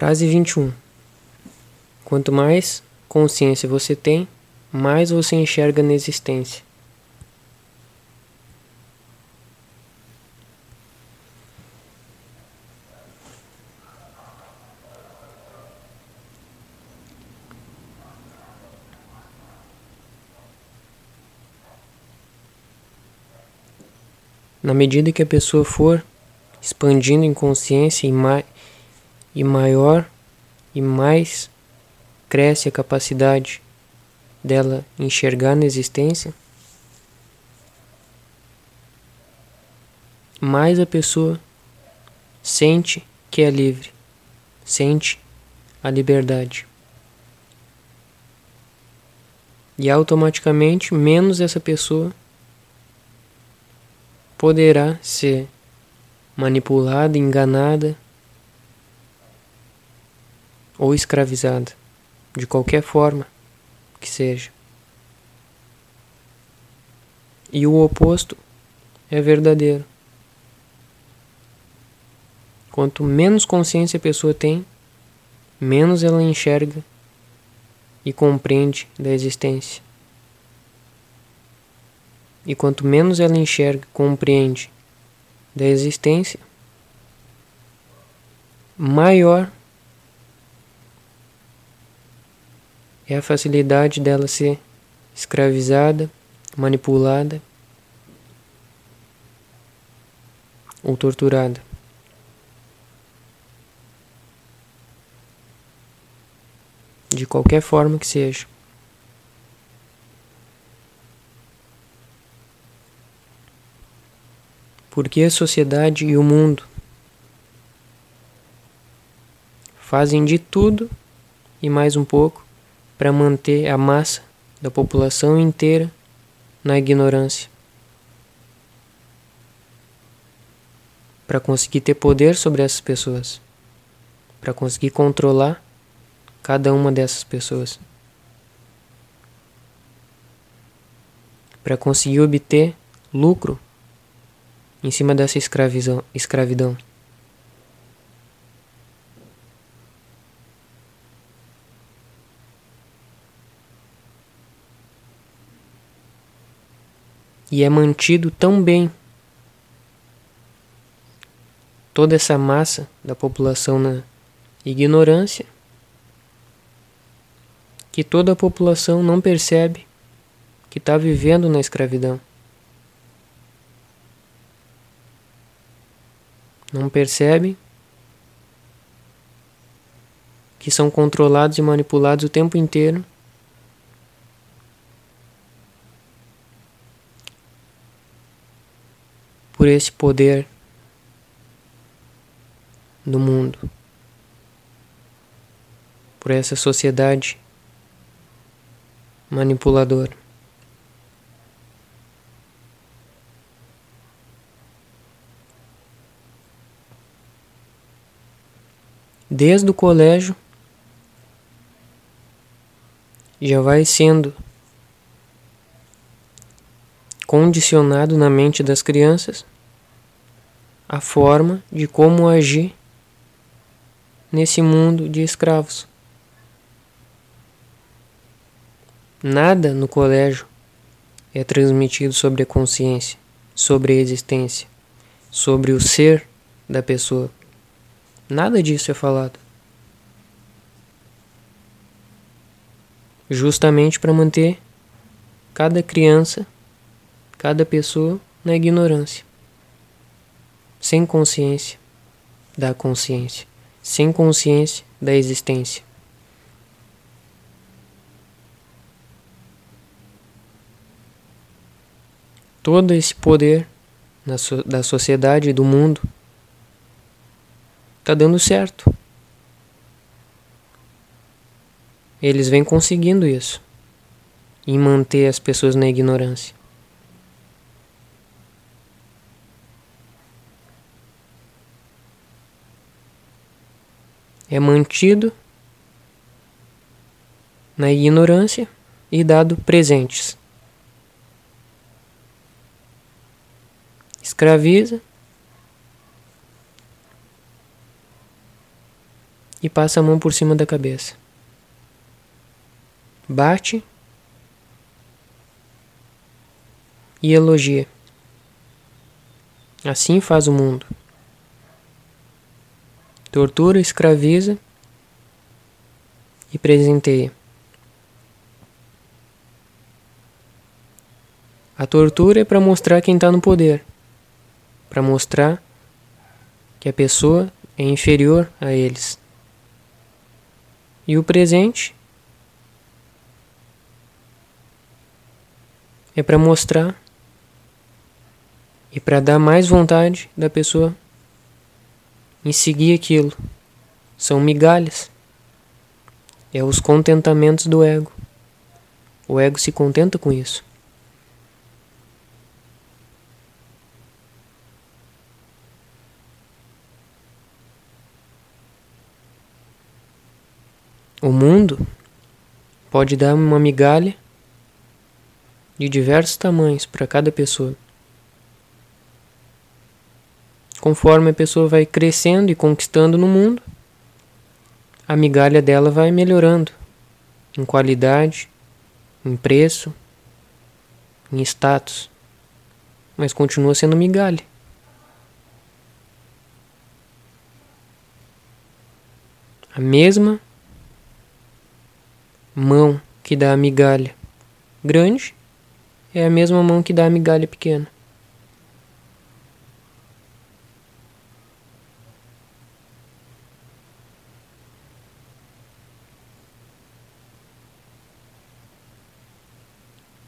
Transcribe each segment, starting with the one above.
Frase 21. Quanto mais consciência você tem, mais você enxerga na existência. Na medida que a pessoa for expandindo em consciência e, ma e maior e mais cresce a capacidade dela enxergar na existência, mais a pessoa sente que é livre, sente a liberdade. E automaticamente menos essa pessoa poderá ser manipulada, enganada ou escravizada, de qualquer forma que seja. E o oposto é verdadeiro. Quanto menos consciência a pessoa tem, menos ela enxerga e compreende da existência. E quanto menos ela enxerga, compreende da existência, maior é a facilidade dela ser escravizada, manipulada ou torturada. De qualquer forma que seja. Porque a sociedade e o mundo fazem de tudo e mais um pouco para manter a massa da população inteira na ignorância. Para conseguir ter poder sobre essas pessoas. Para conseguir controlar cada uma dessas pessoas. Para conseguir obter lucro em cima dessa escravidão. E é mantido tão bem toda essa massa da população na ignorância que toda a população não percebe que está vivendo na escravidão. não percebem que são controlados e manipulados o tempo inteiro. Por esse poder do mundo, por essa sociedade manipuladora. desde o colégio já vai sendo condicionado na mente das crianças a forma de como agir nesse mundo de escravos. Nada no colégio é transmitido sobre a consciência, sobre a existência, sobre o ser da pessoa. Nada disso é falado. Justamente para manter cada criança, cada pessoa na ignorância, sem consciência da consciência, sem consciência da existência. Todo esse poder da sociedade e do mundo tá dando certo. Eles vêm conseguindo isso em manter as pessoas na ignorância. É mantido na ignorância e dado presentes. Escraviza e passa a mão por cima da cabeça. Bate e elogia. Assim faz o mundo. Tortura, escraviza e presenteia. A tortura é para mostrar quem está no poder, para mostrar que a pessoa é inferior a eles. E o presente é para mostrar e para dar mais vontade da pessoa em seguir aquilo. São migalhas. É os contentamentos do ego. O ego se contenta com isso. O mundo pode dar uma migalha de diversos tamanhos para cada pessoa. Conforme a pessoa vai crescendo e conquistando no mundo, a migalha dela vai melhorando em qualidade, em preço, em status, mas continua sendo migalha. A mesma mão que dá a migalha grande é a mesma mão que dá a migalha pequena.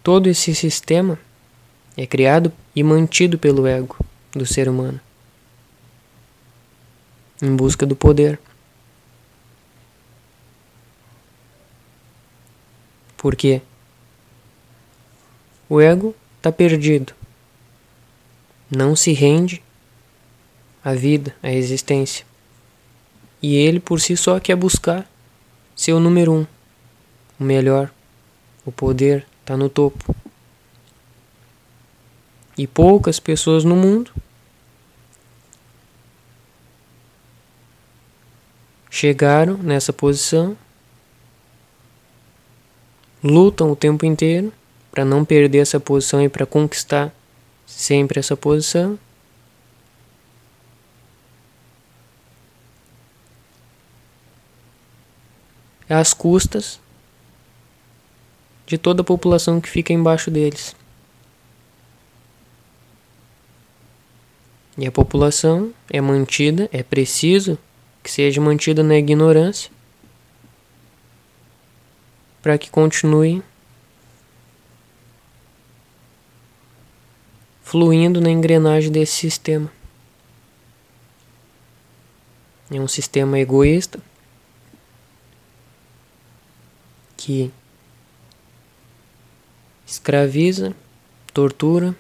Todo esse sistema é criado e mantido pelo ego do ser humano em busca do poder. Porque o ego está perdido. Não se rende à vida, à existência. E ele por si só quer buscar ser o número um, o melhor, o poder está no topo. E poucas pessoas no mundo chegaram nessa posição lutam o tempo inteiro para não perder essa posição e para conquistar sempre essa posição. Às custas de toda a população que fica embaixo deles. E a população é mantida, é preciso que seja mantida na ignorância para que continue fluindo na engrenagem desse sistema. É um sistema egoísta que escraviza, tortura,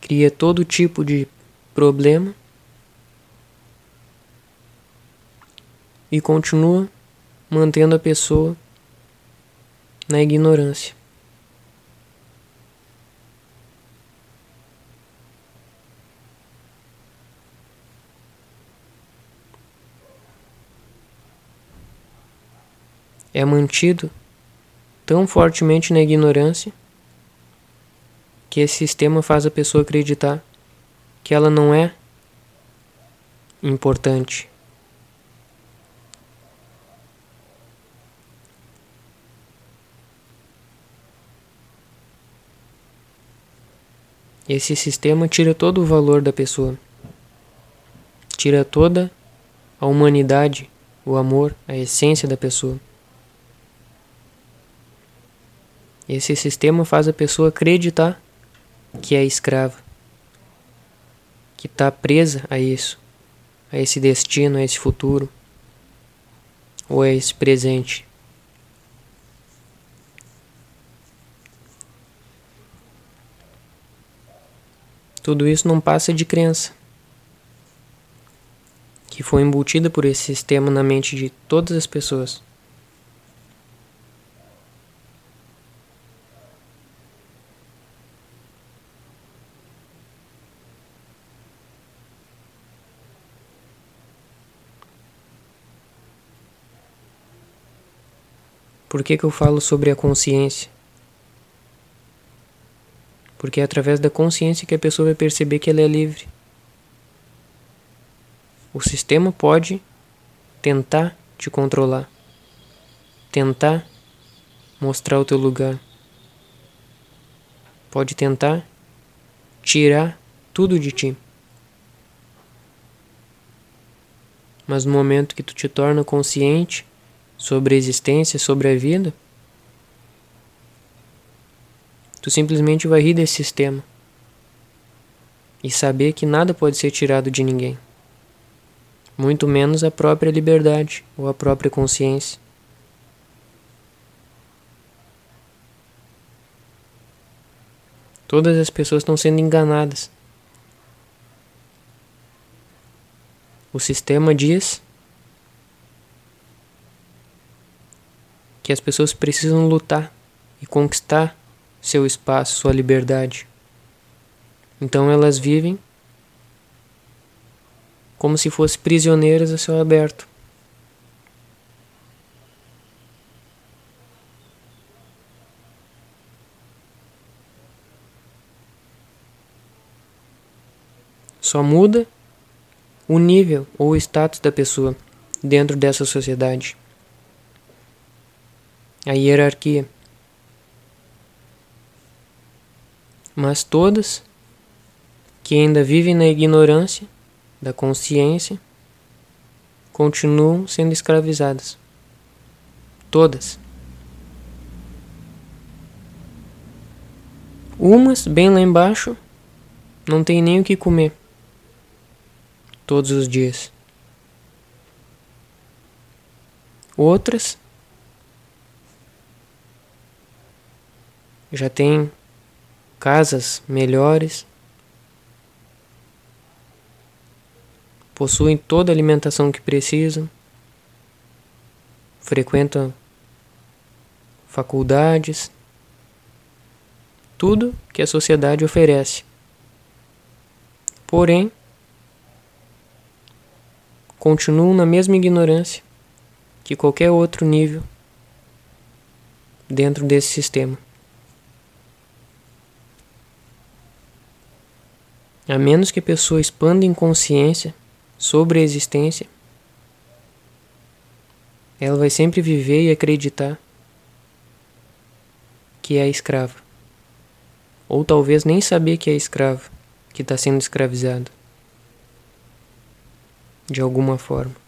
cria todo tipo de problema e continua mantendo a pessoa na ignorância. É mantido tão fortemente na ignorância que esse sistema faz a pessoa acreditar que ela não é importante, Esse sistema tira todo o valor da pessoa, tira toda a humanidade, o amor, a essência da pessoa. Esse sistema faz a pessoa acreditar que é escrava, que está presa a isso, a esse destino, a esse futuro, ou a esse presente. Tudo isso não passa de crença, que foi embutida por esse sistema na mente de todas as pessoas. Por que, que eu falo sobre a consciência? Porque é através da consciência que a pessoa vai perceber que ela é livre. O sistema pode tentar te controlar, tentar mostrar o teu lugar, pode tentar tirar tudo de ti. Mas no momento que tu te torna consciente sobre a existência, sobre a vida, tu simplesmente vai rir desse sistema e saber que nada pode ser tirado de ninguém, muito menos a própria liberdade ou a própria consciência. Todas as pessoas estão sendo enganadas. O sistema diz que as pessoas precisam lutar e conquistar seu espaço, sua liberdade. Então elas vivem como se fossem prisioneiras a céu aberto. Só muda o nível ou o status da pessoa dentro dessa sociedade. A hierarquia. Mas todas que ainda vivem na ignorância da consciência continuam sendo escravizadas. Todas. Umas, bem lá embaixo, não tem nem o que comer todos os dias. Outras já têm casas melhores, possuem toda a alimentação que precisam, frequentam faculdades, tudo que a sociedade oferece. Porém, continuam na mesma ignorância que qualquer outro nível dentro desse sistema. A menos que a pessoa expanda em consciência sobre a existência, ela vai sempre viver e acreditar que é escrava. Ou talvez nem saber que é escravo, que está sendo escravizado de alguma forma.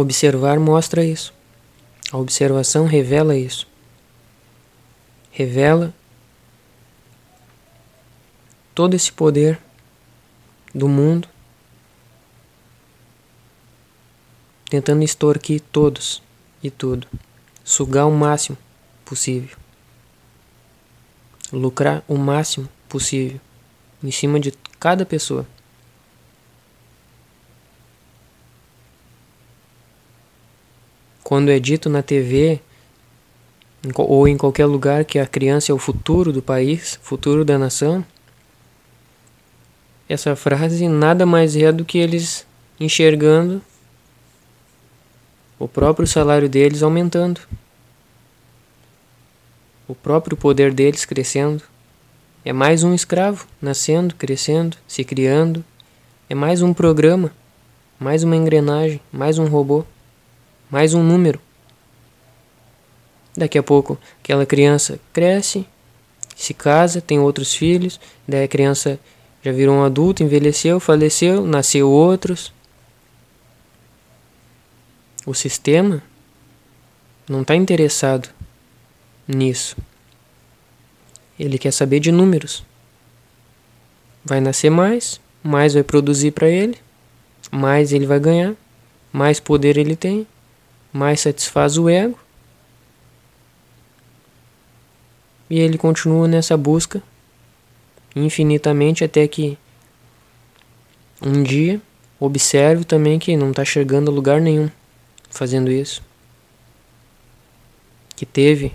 Observar mostra isso. A observação revela isso. Revela todo esse poder do mundo tentando extorquir todos e tudo sugar o máximo possível, lucrar o máximo possível em cima de cada pessoa. Quando é dito na TV ou em qualquer lugar que a criança é o futuro do país, futuro da nação, essa frase nada mais é do que eles enxergando o próprio salário deles aumentando, o próprio poder deles crescendo. É mais um escravo nascendo, crescendo, se criando. É mais um programa, mais uma engrenagem, mais um robô, mais um número. Daqui a pouco, aquela criança cresce, se casa, tem outros filhos, daí a criança já virou um adulto, envelheceu, faleceu, nasceu outros. O sistema não está interessado nisso. Ele quer saber de números. Vai nascer mais, mais vai produzir para ele, mais ele vai ganhar, mais poder ele tem, mais satisfaz o ego. E ele continua nessa busca infinitamente até que um dia observe também que não está chegando a lugar nenhum fazendo isso, que teve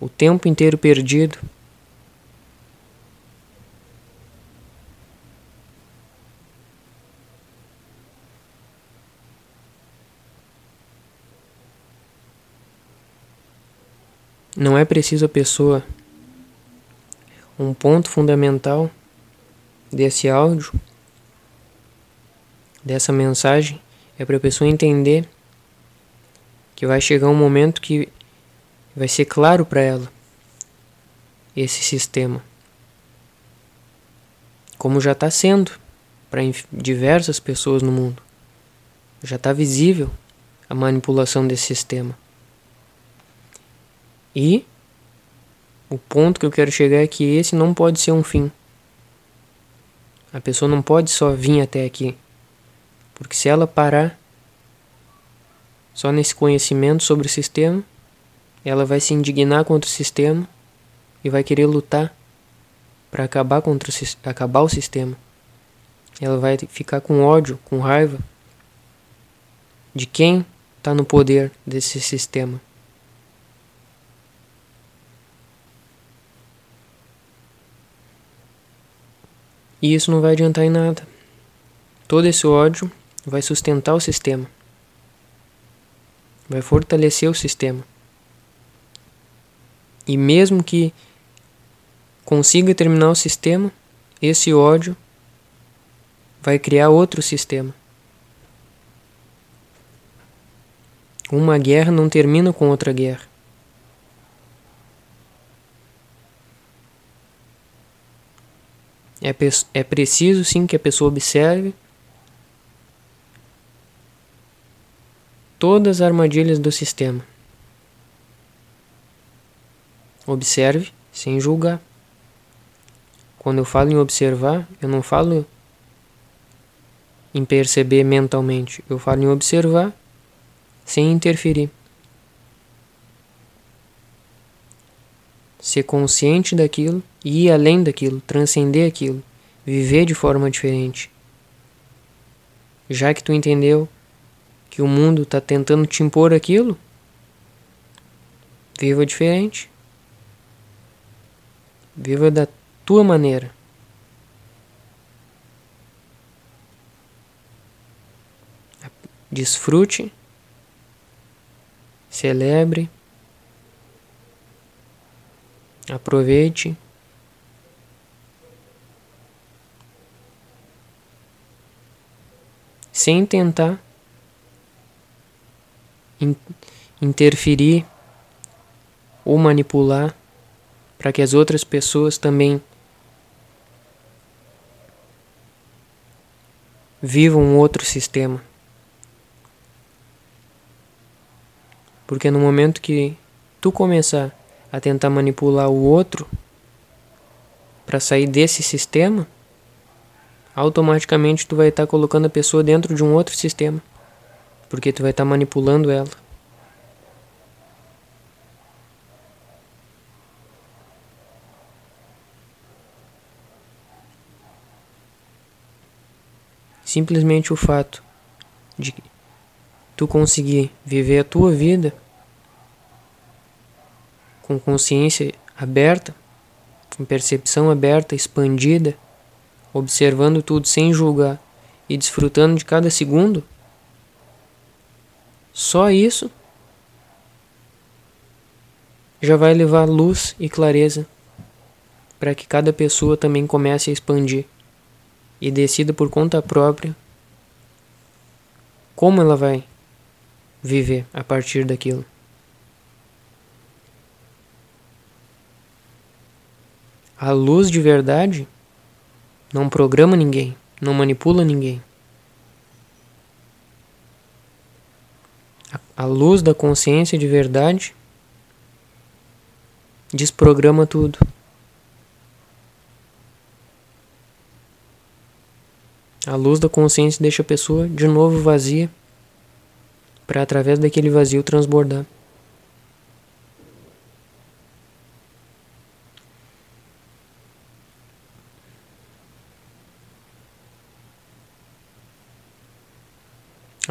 o tempo inteiro perdido não é preciso a pessoa. Um ponto fundamental desse áudio, dessa mensagem, é para a pessoa entender que vai chegar um momento que vai ser claro para ela esse sistema. Como já está sendo para diversas pessoas no mundo. Já está visível a manipulação desse sistema. E o ponto que eu quero chegar é que esse não pode ser um fim. A pessoa não pode só vir até aqui. Porque se ela parar só nesse conhecimento sobre o sistema, ela vai se indignar contra o sistema e vai querer lutar para acabar contra o, acabar o sistema. Ela vai ficar com ódio, com raiva de quem está no poder desse sistema. E isso não vai adiantar em nada. Todo esse ódio vai sustentar o sistema. Vai fortalecer o sistema. E mesmo que consiga terminar o sistema, esse ódio vai criar outro sistema. Uma guerra não termina com outra guerra. É, é preciso sim que a pessoa observe todas as armadilhas do sistema. Observe sem julgar. Quando eu falo em observar, eu não falo em perceber mentalmente, eu falo em observar sem interferir. Ser consciente daquilo e ir além daquilo, transcender aquilo, viver de forma diferente. Já que tu entendeu que o mundo está tentando te impor aquilo, viva diferente. Viva da tua maneira. Desfrute, celebre, aproveite. sem tentar in interferir ou manipular para que as outras pessoas também vivam um outro sistema. Porque no momento que tu começar a tentar manipular o outro para sair desse sistema, automaticamente tu vai estar tá colocando a pessoa dentro de um outro sistema, porque tu vai estar tá manipulando ela. Simplesmente o fato de tu conseguir viver a tua vida com consciência aberta, com percepção aberta, expandida, observando tudo sem julgar e desfrutando de cada segundo, só isso já vai levar luz e clareza para que cada pessoa também comece a expandir e decida por conta própria como ela vai viver a partir daquilo. A luz de verdade não programa ninguém, não manipula ninguém. A luz da consciência de verdade desprograma tudo. A luz da consciência deixa a pessoa de novo vazia para através daquele vazio transbordar.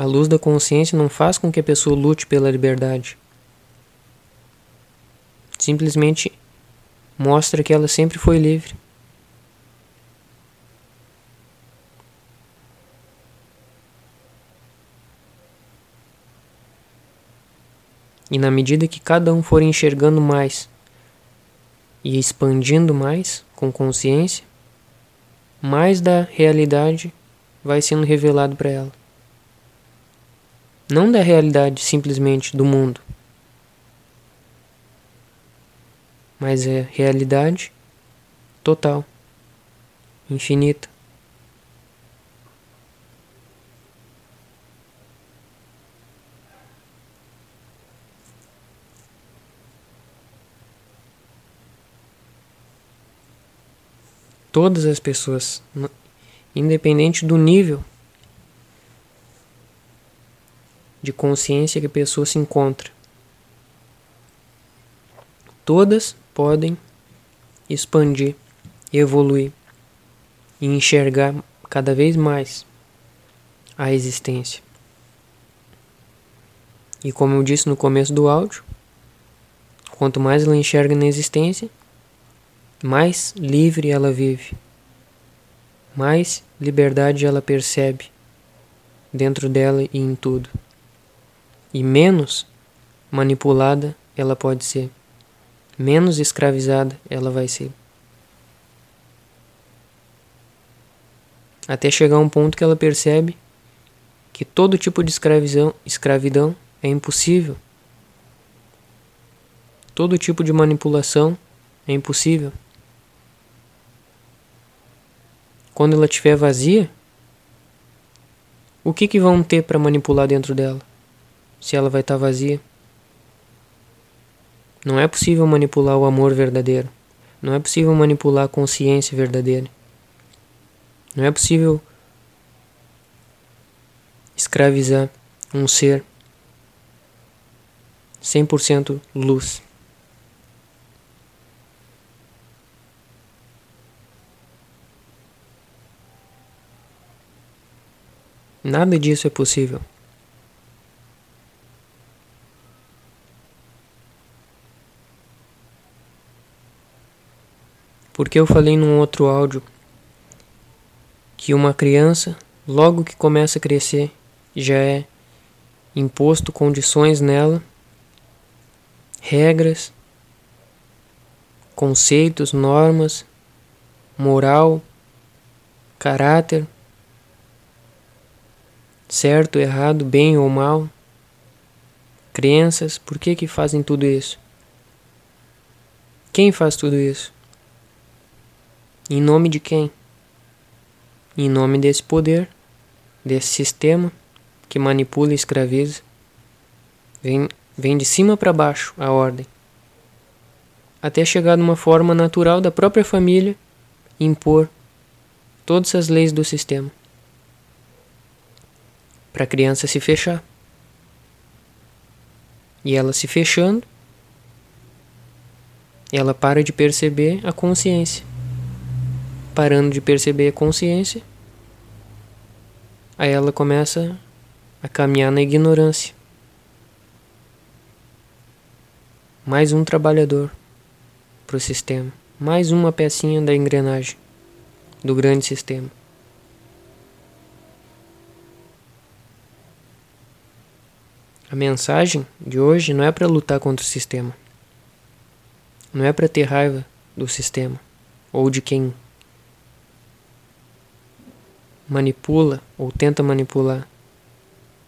A luz da consciência não faz com que a pessoa lute pela liberdade. Simplesmente mostra que ela sempre foi livre. E na medida que cada um for enxergando mais e expandindo mais com consciência, mais da realidade vai sendo revelado para ela. Não da realidade simplesmente do mundo, mas é realidade total, infinita. Todas as pessoas, independente do nível de consciência que a pessoa se encontra, todas podem expandir, evoluir e enxergar cada vez mais a existência. E como eu disse no começo do áudio, quanto mais ela enxerga na existência, mais livre ela vive, mais liberdade ela percebe dentro dela e em tudo, e menos manipulada ela pode ser, menos escravizada ela vai ser. Até chegar a um ponto que ela percebe que todo tipo de escravidão, escravidão é impossível. Todo tipo de manipulação é impossível. quando ela estiver vazia, o que, que vão ter para manipular dentro dela? Se ela vai estar tá vazia. Não é possível manipular o amor verdadeiro. Não é possível manipular a consciência verdadeira. Não é possível escravizar um ser 100% luz. Nada disso é possível. Porque eu falei num outro áudio que uma criança, logo que começa a crescer, já é imposto condições nela, regras, conceitos, normas, moral, caráter certo, errado, bem ou mal, crenças, por que que fazem tudo isso? Quem faz tudo isso? Em nome de quem? Em nome desse poder, desse sistema que manipula e escraviza. Vem, vem de cima para baixo a ordem. Até chegar numa forma natural da própria família impor todas as leis do sistema para a criança se fechar. E ela se fechando, ela para de perceber a consciência. Parando de perceber a consciência, aí ela começa a caminhar na ignorância. Mais um trabalhador para o sistema, mais uma pecinha da engrenagem do grande sistema. A mensagem de hoje não é para lutar contra o sistema. Não é para ter raiva do sistema ou de quem manipula ou tenta manipular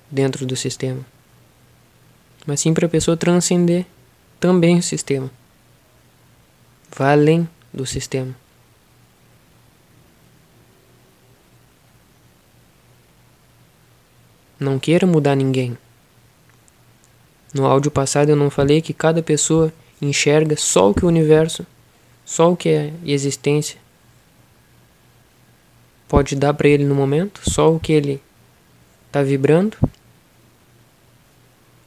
dentro do sistema. Mas sim para a pessoa transcender também o sistema. Vá além do sistema. Não queira mudar ninguém. No áudio passado eu não falei que cada pessoa enxerga só o que o universo, só o que é existência pode dar para ele no momento, só o que ele está vibrando.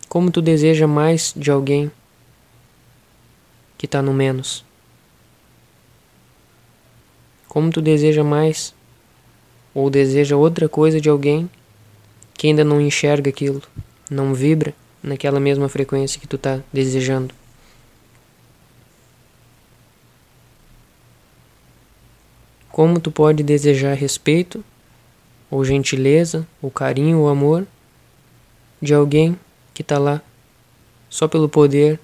Como tu deseja mais de alguém que está no menos? Como tu deseja mais ou deseja outra coisa de alguém que ainda não enxerga aquilo, não vibra? naquela mesma frequência que tu está desejando. Como tu pode desejar respeito, ou gentileza, ou carinho, ou amor de alguém que está lá só pelo poder,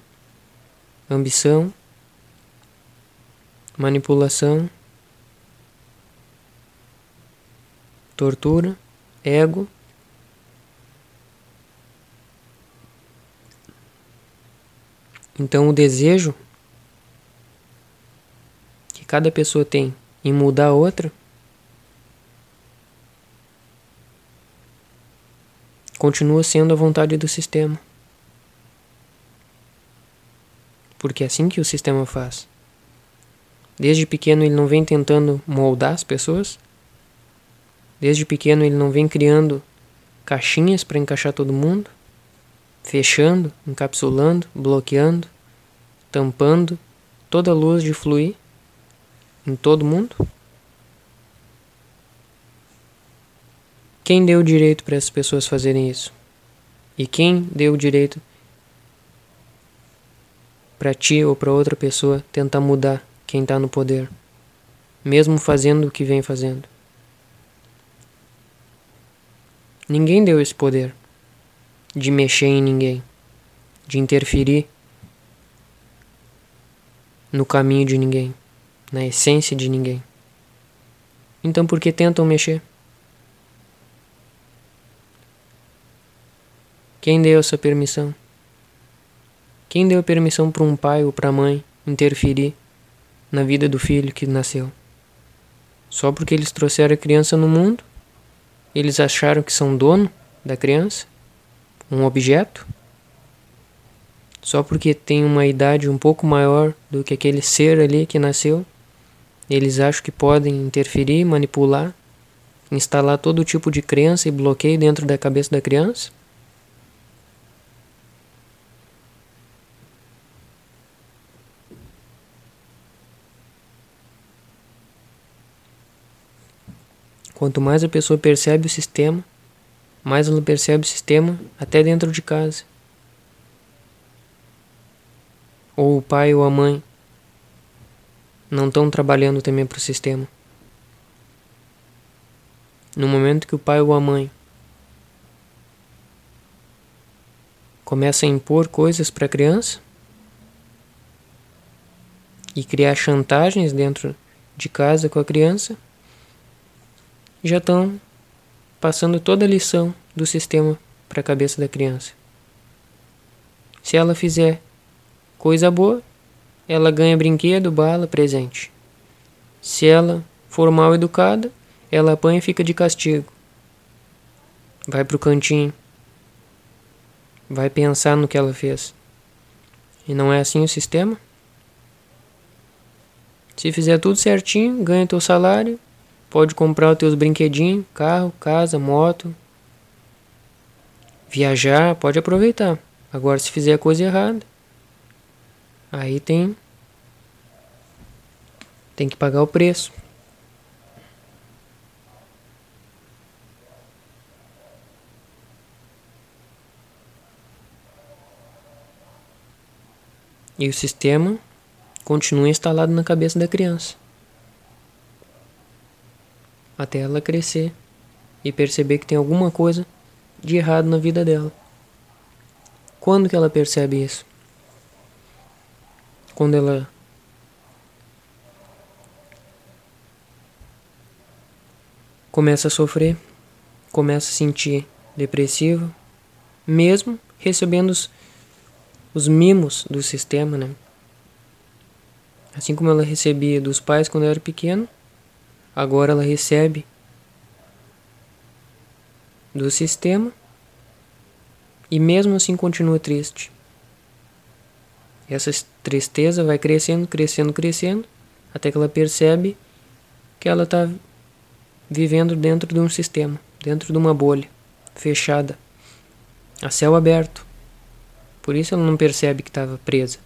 ambição, manipulação, tortura, ego. Então o desejo que cada pessoa tem em mudar a outra continua sendo a vontade do sistema. Porque é assim que o sistema faz. Desde pequeno ele não vem tentando moldar as pessoas. Desde pequeno ele não vem criando caixinhas para encaixar todo mundo, fechando, encapsulando, bloqueando, tampando toda a luz de fluir em todo mundo. Quem deu o direito para essas pessoas fazerem isso? E quem deu o direito para ti ou para outra pessoa tentar mudar quem está no poder, mesmo fazendo o que vem fazendo? Ninguém deu esse poder de mexer em ninguém, de interferir no caminho de ninguém, na essência de ninguém. Então por que tentam mexer? Quem deu essa permissão? Quem deu permissão para um pai ou para a mãe interferir na vida do filho que nasceu? Só porque eles trouxeram a criança no mundo? Eles acharam que são dono da criança? Um objeto? Só porque tem uma idade um pouco maior do que aquele ser ali que nasceu? Eles acham que podem interferir, manipular, instalar todo tipo de crença e bloqueio dentro da cabeça da criança? Quanto mais a pessoa percebe o sistema, mais ela percebe o sistema até dentro de casa. Ou o pai ou a mãe não estão trabalhando também para o sistema. No momento que o pai ou a mãe começa a impor coisas para a criança e criar chantagens dentro de casa com a criança, já estão passando toda a lição do sistema para a cabeça da criança. Se ela fizer coisa boa, ela ganha brinquedo, bala, presente. Se ela for mal educada, ela apanha e fica de castigo. Vai pro cantinho. Vai pensar no que ela fez. E não é assim o sistema? Se fizer tudo certinho, ganha teu salário, Pode comprar os teus brinquedinhos, carro, casa, moto. Viajar, pode aproveitar. Agora se fizer a coisa errada, aí tem tem que pagar o preço. E o sistema continua instalado na cabeça da criança até ela crescer e perceber que tem alguma coisa de errado na vida dela. Quando que ela percebe isso? Quando ela começa a sofrer, começa a sentir depressivo, mesmo recebendo os, os mimos do sistema, né? Assim como ela recebia dos pais quando era pequeno, Agora ela recebe do sistema e mesmo assim continua triste. Essa tristeza vai crescendo, crescendo, crescendo, até que ela percebe que ela está vivendo dentro de um sistema, dentro de uma bolha fechada, a céu aberto. Por isso ela não percebe que estava presa.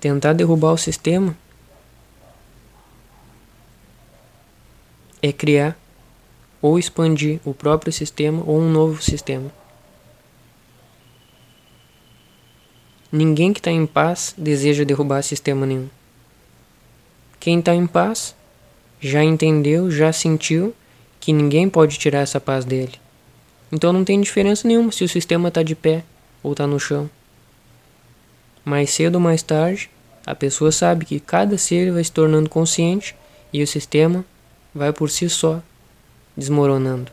tentar derrubar o sistema é criar ou expandir o próprio sistema ou um novo sistema. Ninguém que está em paz deseja derrubar sistema nenhum. Quem está em paz já entendeu, já sentiu que ninguém pode tirar essa paz dele. Então não tem diferença nenhuma se o sistema está de pé ou está no chão. Mais cedo ou mais tarde, a pessoa sabe que cada ser vai se tornando consciente e o sistema vai por si só desmoronando.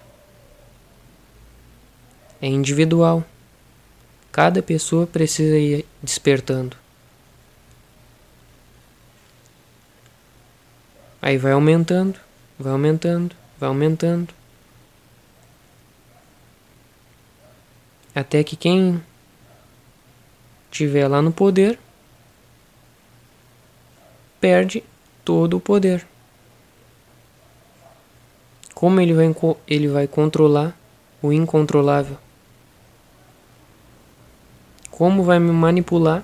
É individual. Cada pessoa precisa ir despertando. Aí vai aumentando, vai aumentando, vai aumentando. Até que quem tiver lá no poder perde todo o poder. Como ele vai, ele vai controlar o incontrolável? Como vai me manipular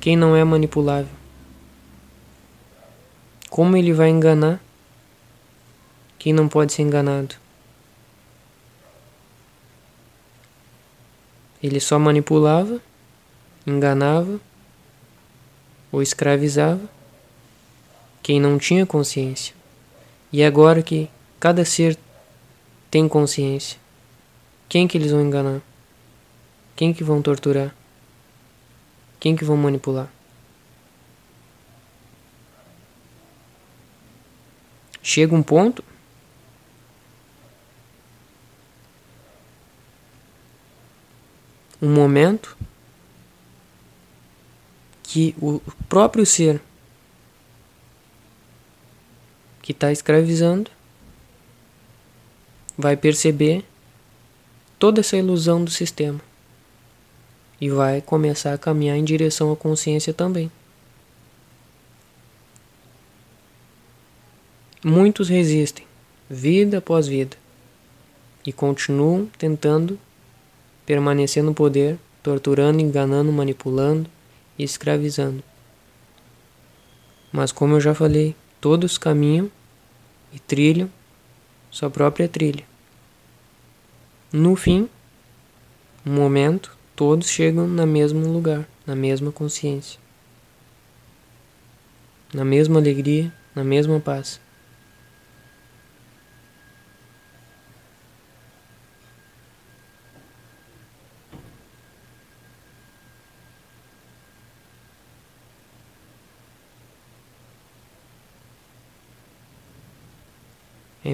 quem não é manipulável? Como ele vai enganar quem não pode ser enganado? Ele só manipulava, enganava ou escravizava quem não tinha consciência. E agora que cada ser tem consciência, quem que eles vão enganar? Quem que vão torturar? Quem que vão manipular? Chega um ponto um momento que o próprio ser que está escravizando vai perceber toda essa ilusão do sistema e vai começar a caminhar em direção à consciência também. Muitos resistem, vida após vida, e continuam tentando permanecer no poder, torturando, enganando, manipulando e escravizando. Mas, como eu já falei, todos caminham e trilham sua própria trilha. No fim, um momento, todos chegam no mesmo lugar, na mesma consciência, na mesma alegria, na mesma paz.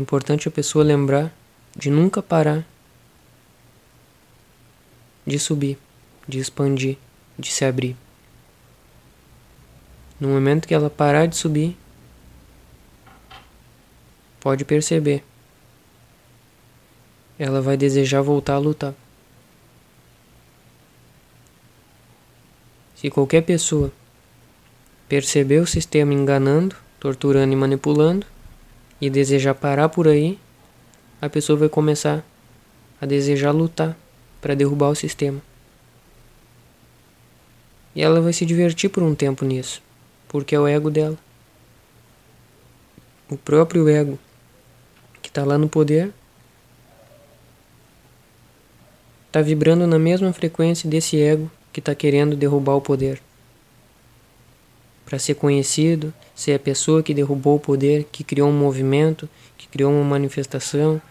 Importante a pessoa lembrar de nunca parar de subir, de expandir, de se abrir. No momento que ela parar de subir, pode perceber, ela vai desejar voltar a lutar. Se qualquer pessoa perceber o sistema enganando, torturando e manipulando, e desejar parar por aí, a pessoa vai começar a desejar lutar para derrubar o sistema. E ela vai se divertir por um tempo nisso, porque é o ego dela. O próprio ego que está lá no poder está vibrando na mesma frequência desse ego que está querendo derrubar o poder para ser conhecido, ser a pessoa que derrubou o poder, que criou um movimento, que criou uma manifestação,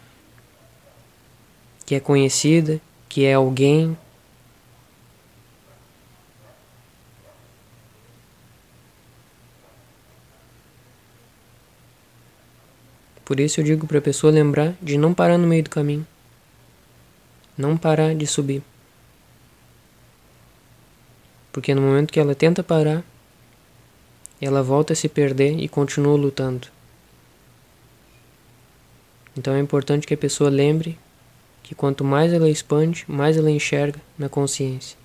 que é conhecida, que é alguém. Por isso eu digo para a pessoa lembrar de não parar no meio do caminho. Não parar de subir. Porque no momento que ela tenta parar, ela volta a se perder e continua lutando. Então é importante que a pessoa lembre que quanto mais ela expande, mais ela enxerga na consciência.